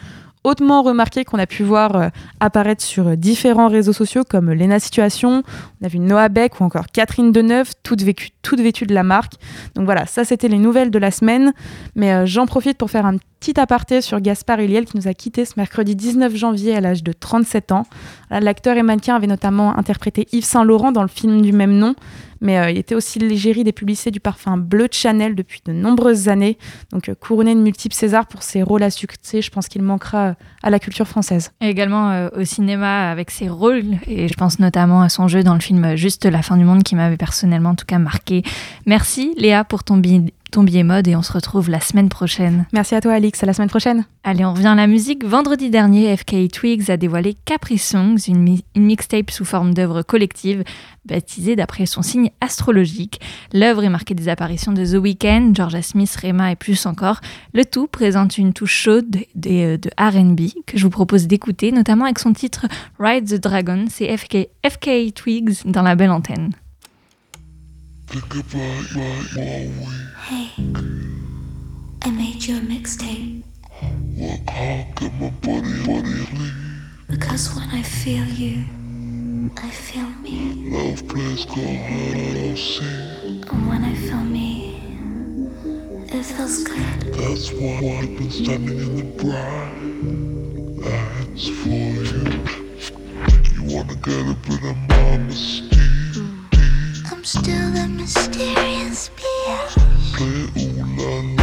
hautement remarquées qu'on a pu voir euh, apparaître sur euh, différents réseaux sociaux comme Lena Situation, on a vu Noah Beck ou encore Catherine Deneuve, toutes vécues, toutes vêtues de la marque. Donc voilà, ça c'était les nouvelles de la semaine. Mais euh, j'en profite pour faire un petit aparté sur Gaspard Huliel qui nous a quittés ce mercredi 19 janvier à l'âge de 37 ans. L'acteur et mannequin avait notamment interprété Yves Saint Laurent dans le film du même nom, mais euh, il était aussi l'égérie des publicités du parfum bleu de Chanel depuis de nombreuses années. Donc euh, couronné de multiples Césars pour ses rôles à succès, je pense qu'il manquera euh, à la culture française. Et également au cinéma avec ses rôles, et je pense notamment à son jeu dans le film Juste la fin du monde qui m'avait personnellement en tout cas marqué. Merci Léa pour ton billet, ton billet mode et on se retrouve la semaine prochaine. Merci à toi Alix, à la semaine prochaine. Allez, on revient à la musique. Vendredi dernier, FK Twigs a dévoilé Capri Songs, une, mi- une mixtape sous forme d'œuvre collective, baptisée d'après son signe astrologique. L'œuvre est marquée des apparitions de The Weeknd, Georgia Smith, Rema et plus encore. Le tout présente une touche chaude de, de R&B que je vous propose d'écouter, notamment avec son titre Ride the Dragon. C'est FK, FK Twigs dans la belle antenne. Hey, I made you a mixtape. Because when I feel you, I feel me. Love plays go hard, I'll see. And when I feel me, it feels good. That's why I've been standing in the bright lights for you. You wanna get a bit of my mystique? I'm still the mysterious bitch. Peulana.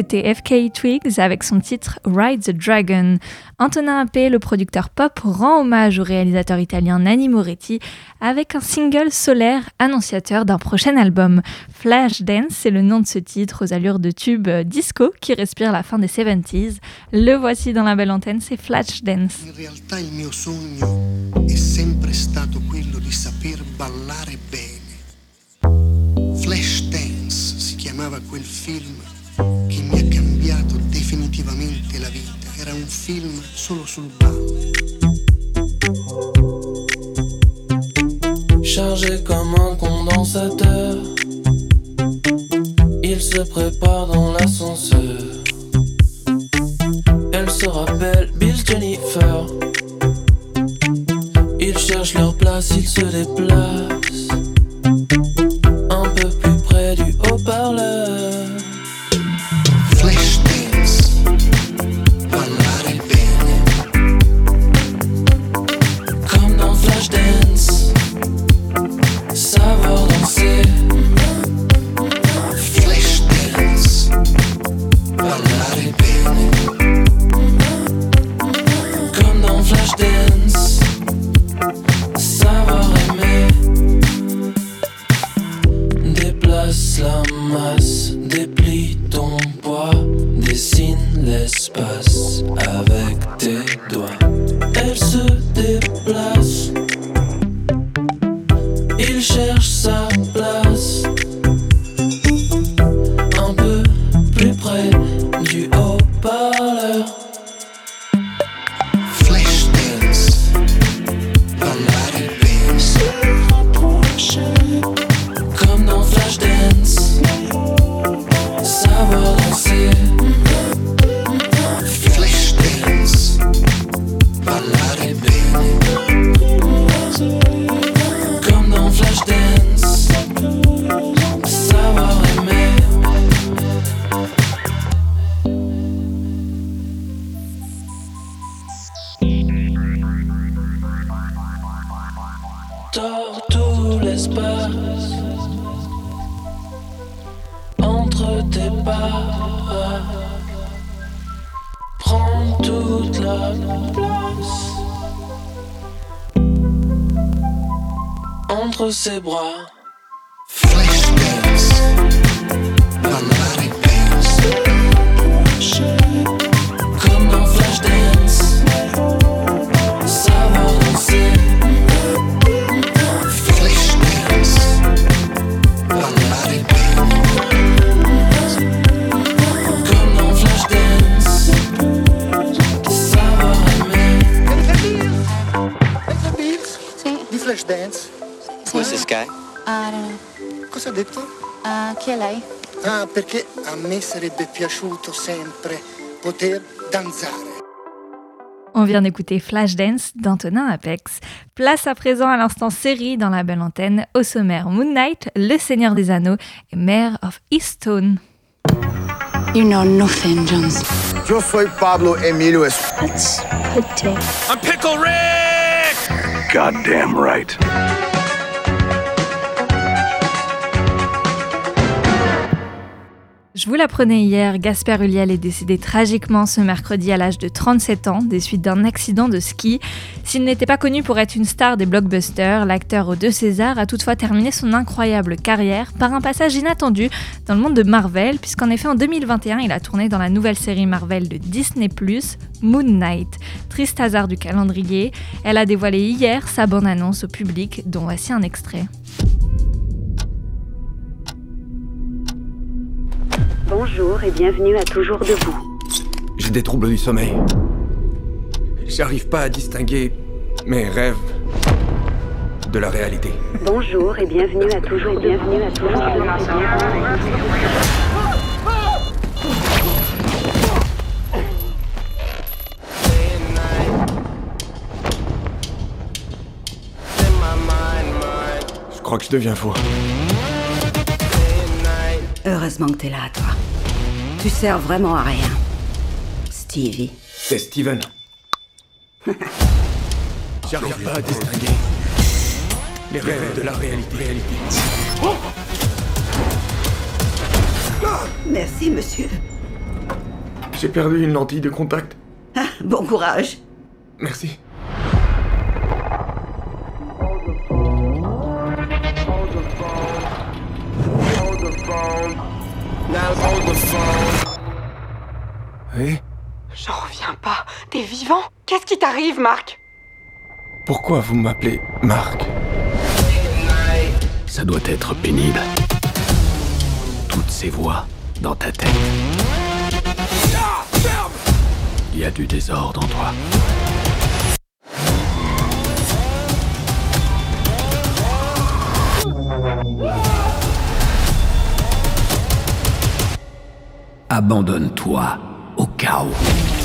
C'était FK Twigs avec son titre Ride the Dragon. Antonin Appé, le producteur pop, rend hommage au réalisateur italien Nanni Moretti avec un single solaire annonciateur d'un prochain album. Flashdance, c'est le nom de ce titre aux allures de tube disco qui respire la fin des 70s. Le voici dans la belle antenne, c'est saper ballare bene. Flashdance si chiamava quel film film solo sul ballo. Chargé comme un condensateur, il se prépare dans l'ascenseur. Elle se rappelle Bill Jennifer. Ils cherchent leur place, ils se déplacent. Un peu plus près du haut-parleur. Cosa ha detto? Uh, chi è lei? Ah, perché a me sarebbe piaciuto sempre poter danzare. On vient d'écouter Flashdance d'Antonin Apex. Place à présent à l'instant série dans la belle antenne. Au sommaire Moon Knight, Le Seigneur des Anneaux et Mare of Eastone. You know nothing, Jones. Yo soy Pablo Emilio it. I'm Pickle Rick! Goddamn right. Je vous l'apprenais hier, Gasper Ulliel est décédé tragiquement ce mercredi à l'âge de 37 ans des suites d'un accident de ski. S'il n'était pas connu pour être une star des blockbusters, l'acteur aux deux Césars a toutefois terminé son incroyable carrière par un passage inattendu dans le monde de Marvel, puisqu'en effet en 2021 il a tourné dans la nouvelle série Marvel de Disney ⁇ Moon Knight. Triste hasard du calendrier, elle a dévoilé hier sa bande-annonce au public, dont voici un extrait. Bonjour et bienvenue à Toujours Debout. J'ai des troubles du sommeil. J'arrive pas à distinguer mes rêves de la réalité. Bonjour et bienvenue à Toujours Bienvenue à Toujours Je crois que je deviens fou. Heureusement que t'es là, toi. Tu sers vraiment à rien. Stevie. C'est Steven. J'arrive pas à distinguer les rêves de la réalité. réalité. Merci, monsieur. J'ai perdu une lentille de contact. Ah, bon courage. Merci. Vivant Qu'est-ce qui t'arrive, Marc? Pourquoi vous m'appelez Marc? Ça doit être pénible. Toutes ces voix dans ta tête. Il y a du désordre en toi. Abandonne-toi au chaos.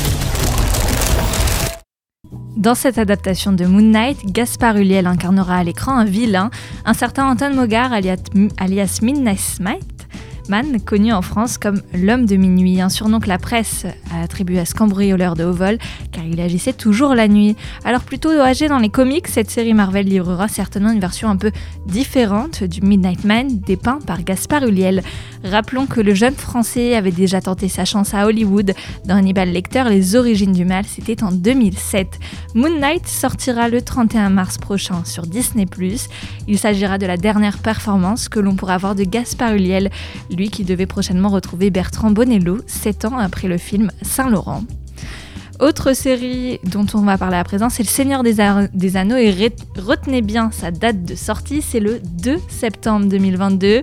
Dans cette adaptation de Moon Knight, Gaspard Ulliel incarnera à l'écran un vilain, un certain Anton Mogar alias, alias Midnight Connu en France comme l'homme de minuit, un surnom que la presse a attribué à ce cambrioleur de haut vol, car il agissait toujours la nuit. Alors plutôt âgé dans les comics, cette série Marvel livrera certainement une version un peu différente du Midnight Man dépeint par Gaspard Ulliel. Rappelons que le jeune français avait déjà tenté sa chance à Hollywood dans Hannibal Lecter, Les origines du mal, c'était en 2007. Moon Knight sortira le 31 mars prochain sur Disney+. Il s'agira de la dernière performance que l'on pourra voir de Gaspard Ulliel, lui qui devait prochainement retrouver Bertrand Bonello, 7 ans après le film Saint-Laurent. Autre série dont on va parler à présent, c'est Le Seigneur des, des Anneaux et re- retenez bien sa date de sortie, c'est le 2 septembre 2022.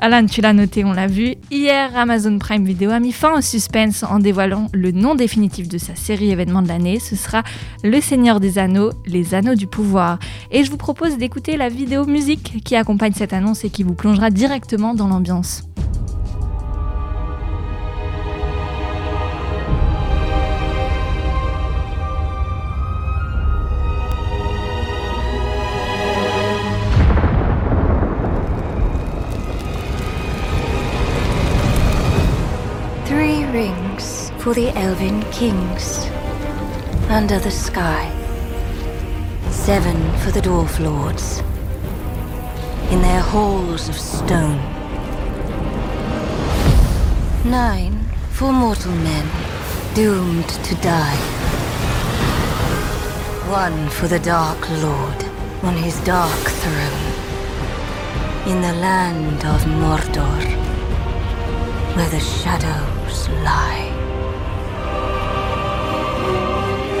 Alan, tu l'as noté, on l'a vu. Hier, Amazon Prime Video a mis fin au suspense en dévoilant le nom définitif de sa série événement de l'année. Ce sera Le Seigneur des Anneaux, les Anneaux du Pouvoir. Et je vous propose d'écouter la vidéo musique qui accompagne cette annonce et qui vous plongera directement dans l'ambiance. For the elven kings under the sky. Seven for the dwarf lords in their halls of stone. Nine for mortal men doomed to die. One for the Dark Lord on his dark throne in the land of Mordor where the shadows lie.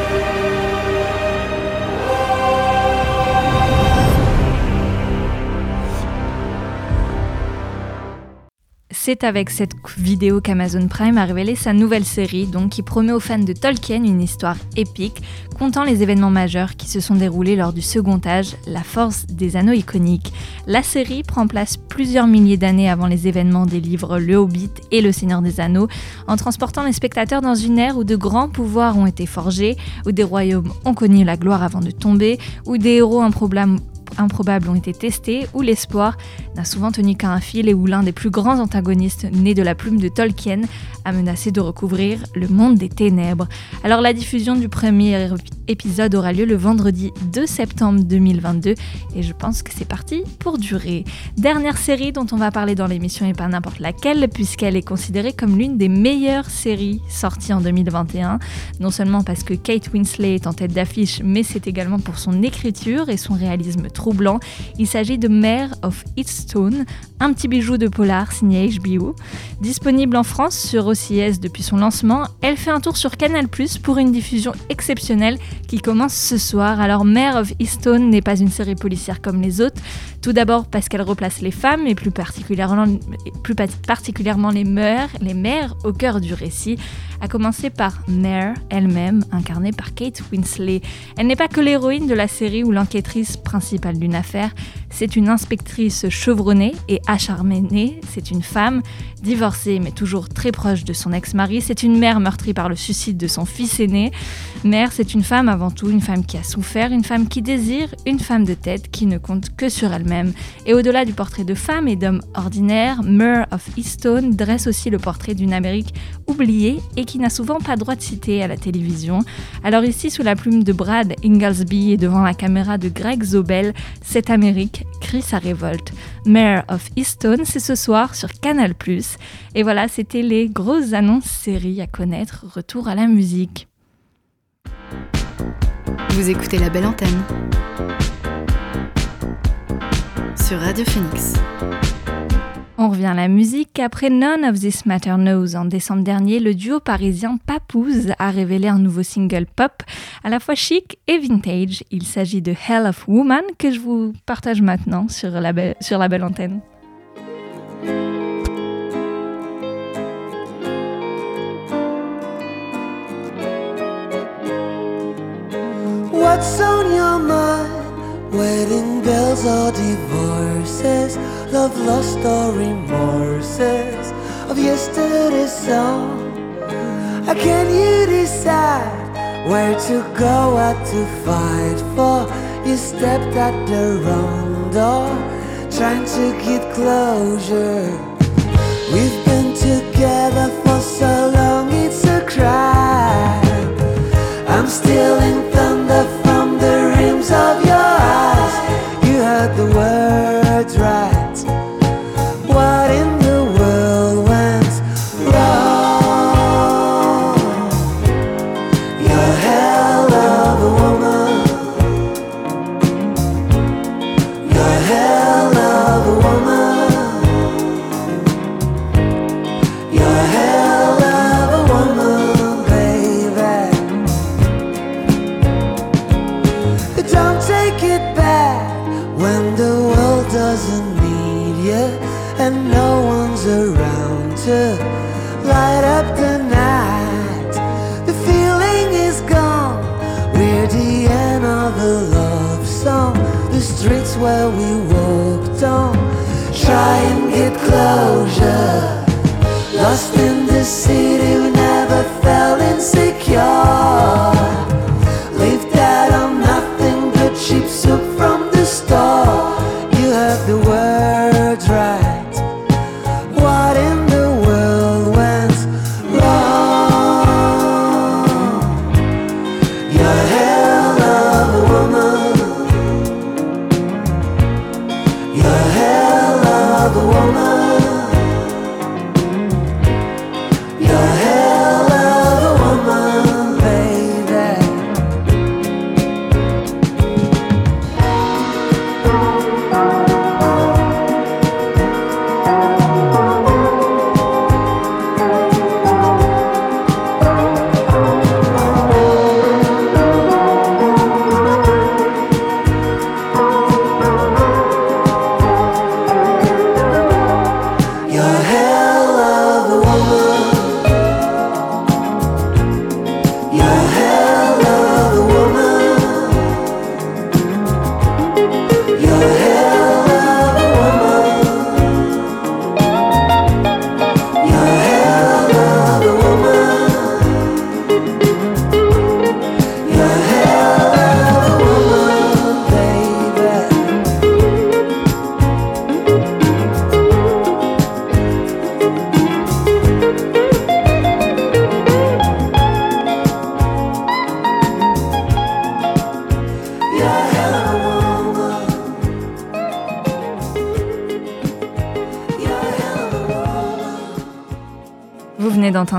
thank you C'est avec cette vidéo qu'Amazon Prime a révélé sa nouvelle série, donc qui promet aux fans de Tolkien une histoire épique, comptant les événements majeurs qui se sont déroulés lors du second âge, la force des anneaux iconiques. La série prend place plusieurs milliers d'années avant les événements des livres Le Hobbit et Le Seigneur des Anneaux, en transportant les spectateurs dans une ère où de grands pouvoirs ont été forgés, où des royaumes ont connu la gloire avant de tomber, où des héros improbables improbables ont été testés, où l'espoir n'a souvent tenu qu'à un fil et où l'un des plus grands antagonistes, né de la plume de Tolkien, a menacé de recouvrir le monde des ténèbres. Alors la diffusion du premier épisode aura lieu le vendredi 2 septembre 2022 et je pense que c'est parti pour durer. Dernière série dont on va parler dans l'émission et pas n'importe laquelle puisqu'elle est considérée comme l'une des meilleures séries sorties en 2021. Non seulement parce que Kate Winslet est en tête d'affiche mais c'est également pour son écriture et son réalisme troublant. Il s'agit de Mare of Eaststone, un petit bijou de polar signé HBO. Disponible en France sur OCS depuis son lancement, elle fait un tour sur Canal pour une diffusion exceptionnelle qui commence ce soir. Alors Mare of Eastone n'est pas une série policière comme les autres, tout d'abord parce qu'elle replace les femmes et plus particulièrement, plus particulièrement les mères, les mères au cœur du récit, à commencer par Mare elle-même, incarnée par Kate Winslet. Elle n'est pas que l'héroïne de la série ou l'enquêtrice principale d'une affaire, c'est une inspectrice chevronnée et acharnée, c'est une femme divorcée mais toujours très proche de son ex-mari, c'est une mère meurtrie par le suicide de son fils aîné. Mère, c'est une femme avant tout, une femme qui a souffert, une femme qui désire, une femme de tête qui ne compte que sur elle-même. Et au-delà du portrait de femme et d'homme ordinaire, Mare of Eastone dresse aussi le portrait d'une Amérique oubliée et qui n'a souvent pas droit de citer à la télévision. Alors ici, sous la plume de Brad Inglesby et devant la caméra de Greg Zobel, cette Amérique crie sa révolte. Mare of Eastone, c'est ce soir sur Canal+. Et voilà, c'était les grosses annonces séries à connaître. Retour à la musique. Vous écoutez la belle antenne sur Radio Phoenix. On revient à la musique. Après None of This Matter Knows en décembre dernier, le duo parisien Papouze a révélé un nouveau single pop à la fois chic et vintage. Il s'agit de Hell of Woman que je vous partage maintenant sur la, belle, antenne. What's on your mind? Wedding bells or divorces? Love lost or remorses of yesterday's song? How can you decide where to go, what to fight for? You stepped at the wrong door, trying to get closure. We've been together for so long, it's a crime. I'm still in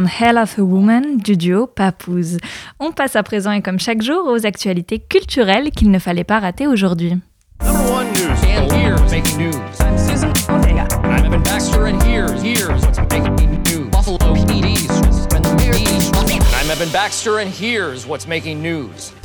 Hell of a Woman du duo Papouze. On passe à présent et comme chaque jour aux actualités culturelles qu'il ne fallait pas rater aujourd'hui. Number one news. And here's making news. I'm Susan Ortega. I'm Evan Baxter, and here's here's what's making news.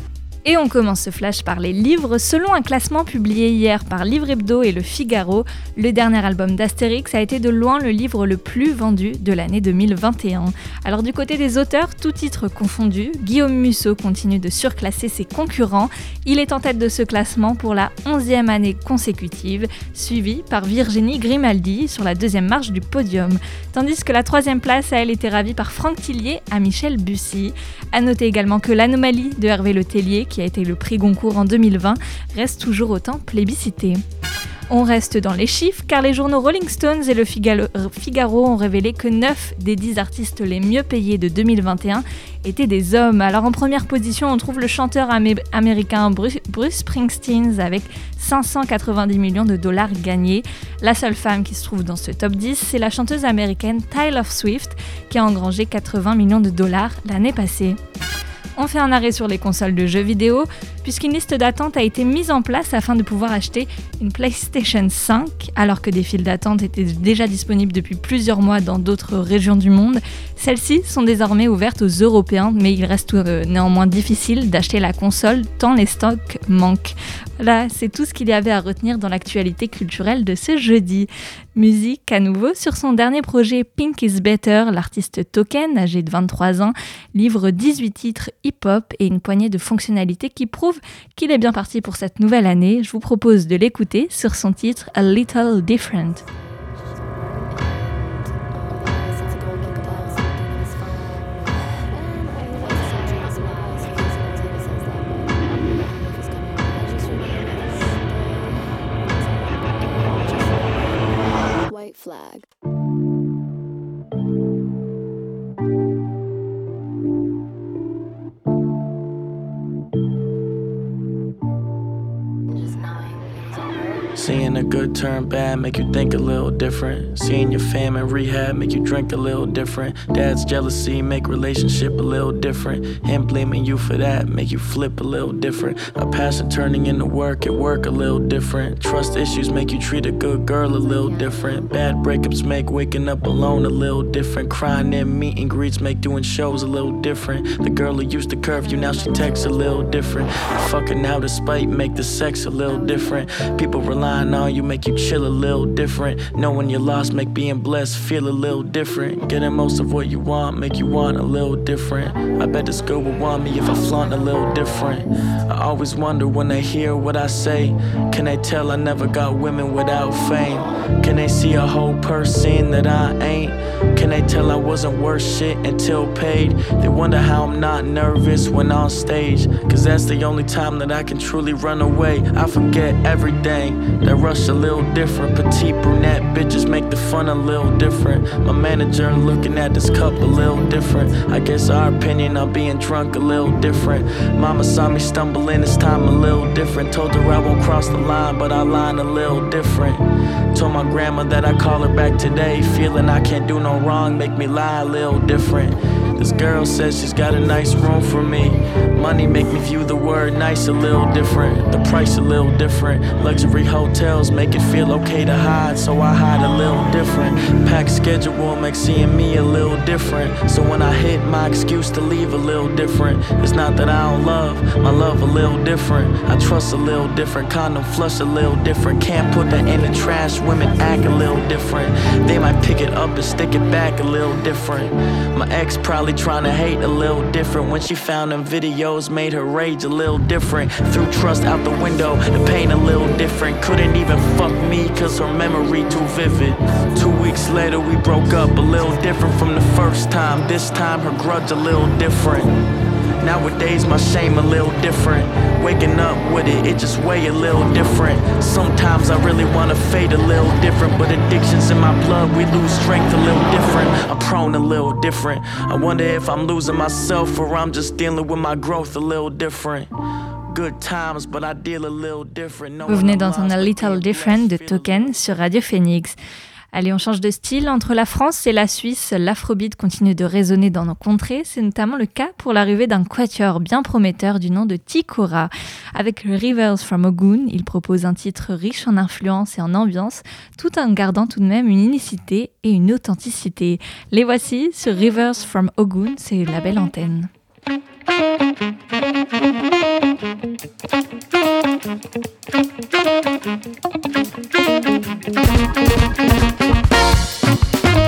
Et on commence ce flash par les livres. Selon un classement publié hier par Livre Hebdo et Le Figaro, le dernier album d'Astérix a été de loin le livre le plus vendu de l'année 2021. Alors du côté des auteurs, tout titre confondu, Guillaume Musso continue de surclasser ses concurrents. Il est en tête de ce classement pour la 11e année consécutive, suivi par Virginie Grimaldi sur la deuxième marche du podium. Tandis que la troisième place a elle été ravie par Franck Tillier à Michel Bussy. A noter également que l'anomalie de Hervé Le Tellier, qui a été le prix Goncourt en 2020, reste toujours autant plébiscité. On reste dans les chiffres car les journaux Rolling Stones et le Figaro ont révélé que 9 des 10 artistes les mieux payés de 2021 étaient des hommes. Alors en première position, on trouve le chanteur amé américain Bruce, Springsteen avec 590 millions de dollars gagnés. La seule femme qui se trouve dans ce top 10, c'est la chanteuse américaine Tyler Swift qui a engrangé 80 millions de dollars l'année passée on fait un arrêt sur les consoles de jeux vidéo, puisqu'une liste d'attente a été mise en place afin de pouvoir acheter une PlayStation 5, alors que des files d'attente étaient déjà disponibles depuis plusieurs mois dans d'autres régions du monde. Celles-ci sont désormais ouvertes aux Européens, mais il reste euh, néanmoins difficile d'acheter la console tant les stocks manquent. Voilà, c'est tout ce qu'il y avait à retenir dans l'actualité culturelle de ce jeudi. Musique à nouveau sur son dernier projet Pink is Better, l'artiste Token, âgé de 23 ans, livre 18 titres hip-hop et une poignée de fonctionnalités qui prouvent qu'il est bien parti pour cette nouvelle année. Je vous propose de l'écouter sur son titre A Little Different. Flag. Seeing a good turn bad make you think a little different. Seeing your fam in rehab make you drink a little different. Dad's jealousy make relationship a little different. Him blaming you for that make you flip a little different. A passion turning into work at work a little different. Trust issues make you treat a good girl a little different. Bad breakups make waking up alone a little different. Crying in meet and greets make doing shows a little different. The girl who used to curve you now she texts a little different. Fucking now despite make the sex a little different. People relying on you make you chill a little different. Knowing you're lost make being blessed feel a little different. Getting most of what you want make you want a little different. I bet this girl would want me if I flaunt a little different. I always wonder when they hear what I say. Can they tell I never got women without fame? Can they see a whole person that I ain't? Can they tell I wasn't worth shit until paid? They wonder how I'm not nervous when on stage. Cause that's the only time that I can truly run away. I forget everything. That rush a little different. Petite brunette bitches make the fun a little different. My manager looking at this cup a little different. I guess our opinion on being drunk a little different. Mama saw me stumbling this time a little different. Told her I won't cross the line, but I line a little different. Told my grandma that I call her back today. Feeling I can't do no wrong, make me lie a little different. This girl says she's got a nice room for me. Money make me view the word nice a little different. The price a little different. Luxury hotels make it feel okay to hide, so I hide a little different. Packed schedule make seeing me a little different. So when I hit my excuse to leave a little different. It's not that I don't love, my love a little different. I trust a little different. Condom flush a little different. Can't put that in the trash. Women act a little different. They might pick it up and stick it back a little different. My ex probably trying to hate a little different. When she found them videos made her rage a little different. Threw trust out the window the pain a little different. Couldn't even fuck me cause her memory too vivid. Two weeks later we broke up a little different from the first time. This time her grudge a little different Nowadays, my shame a little different. Waking up with it, it just weigh a little different. Sometimes I really wanna fade a little different, but addictions in my blood, we lose strength a little different. I'm prone a little different. I wonder if I'm losing myself or I'm just dealing with my growth a little different. Good times, but I deal a little different. Vous venez d'entendre A Little Different de Token sur Radio Phoenix. Allez, on change de style. Entre la France et la Suisse, l'afrobeat continue de résonner dans nos contrées. C'est notamment le cas pour l'arrivée d'un quatuor bien prometteur du nom de Tikora. Avec Rivers from Ogun, il propose un titre riche en influence et en ambiance, tout en gardant tout de même une unicité et une authenticité. Les voici sur Rivers from Ogun, c'est la belle antenne. Thank you.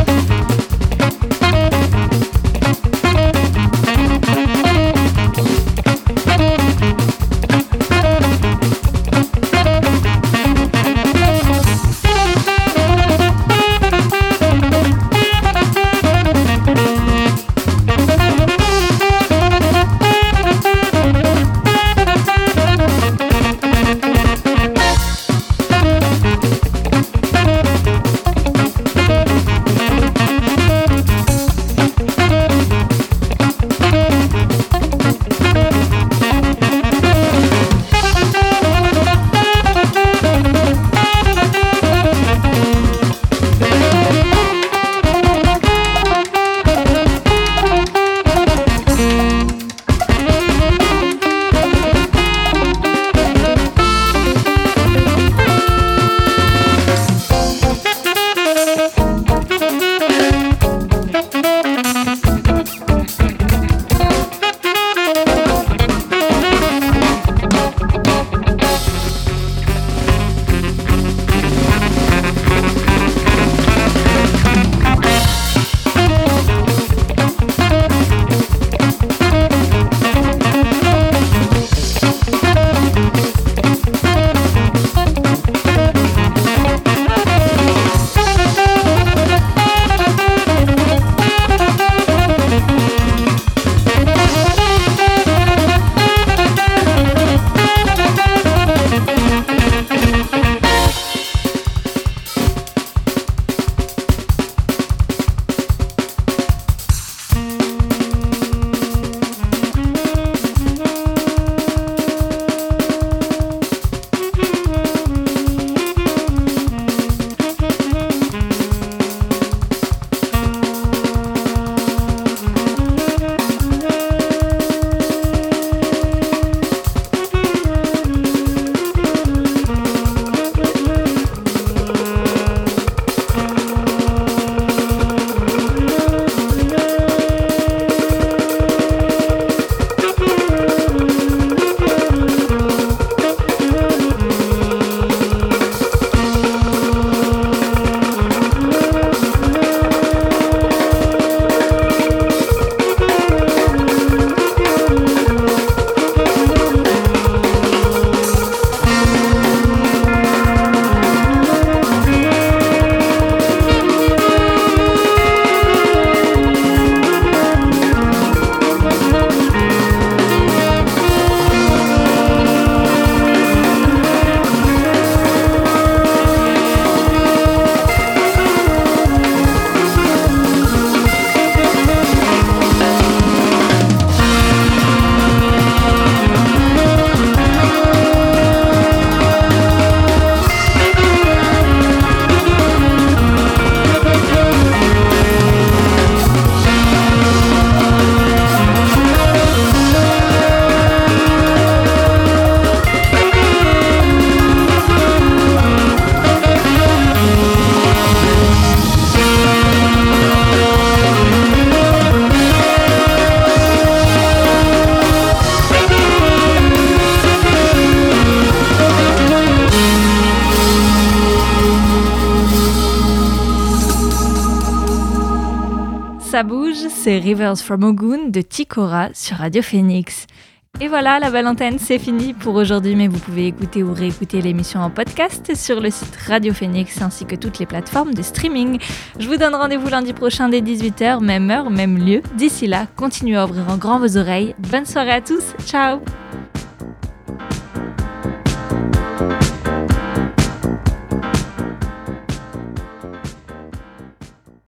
Rivers from Ogun de Tikora sur Radio Phoenix. Et voilà, la belle antenne, c'est fini pour aujourd'hui, mais vous pouvez écouter ou réécouter l'émission en podcast sur le site Radio Phoenix ainsi que toutes les plateformes de streaming. Je vous donne rendez-vous lundi prochain dès 18h, même heure, même lieu. D'ici là, continuez à ouvrir en grand vos oreilles. Bonne soirée à tous, ciao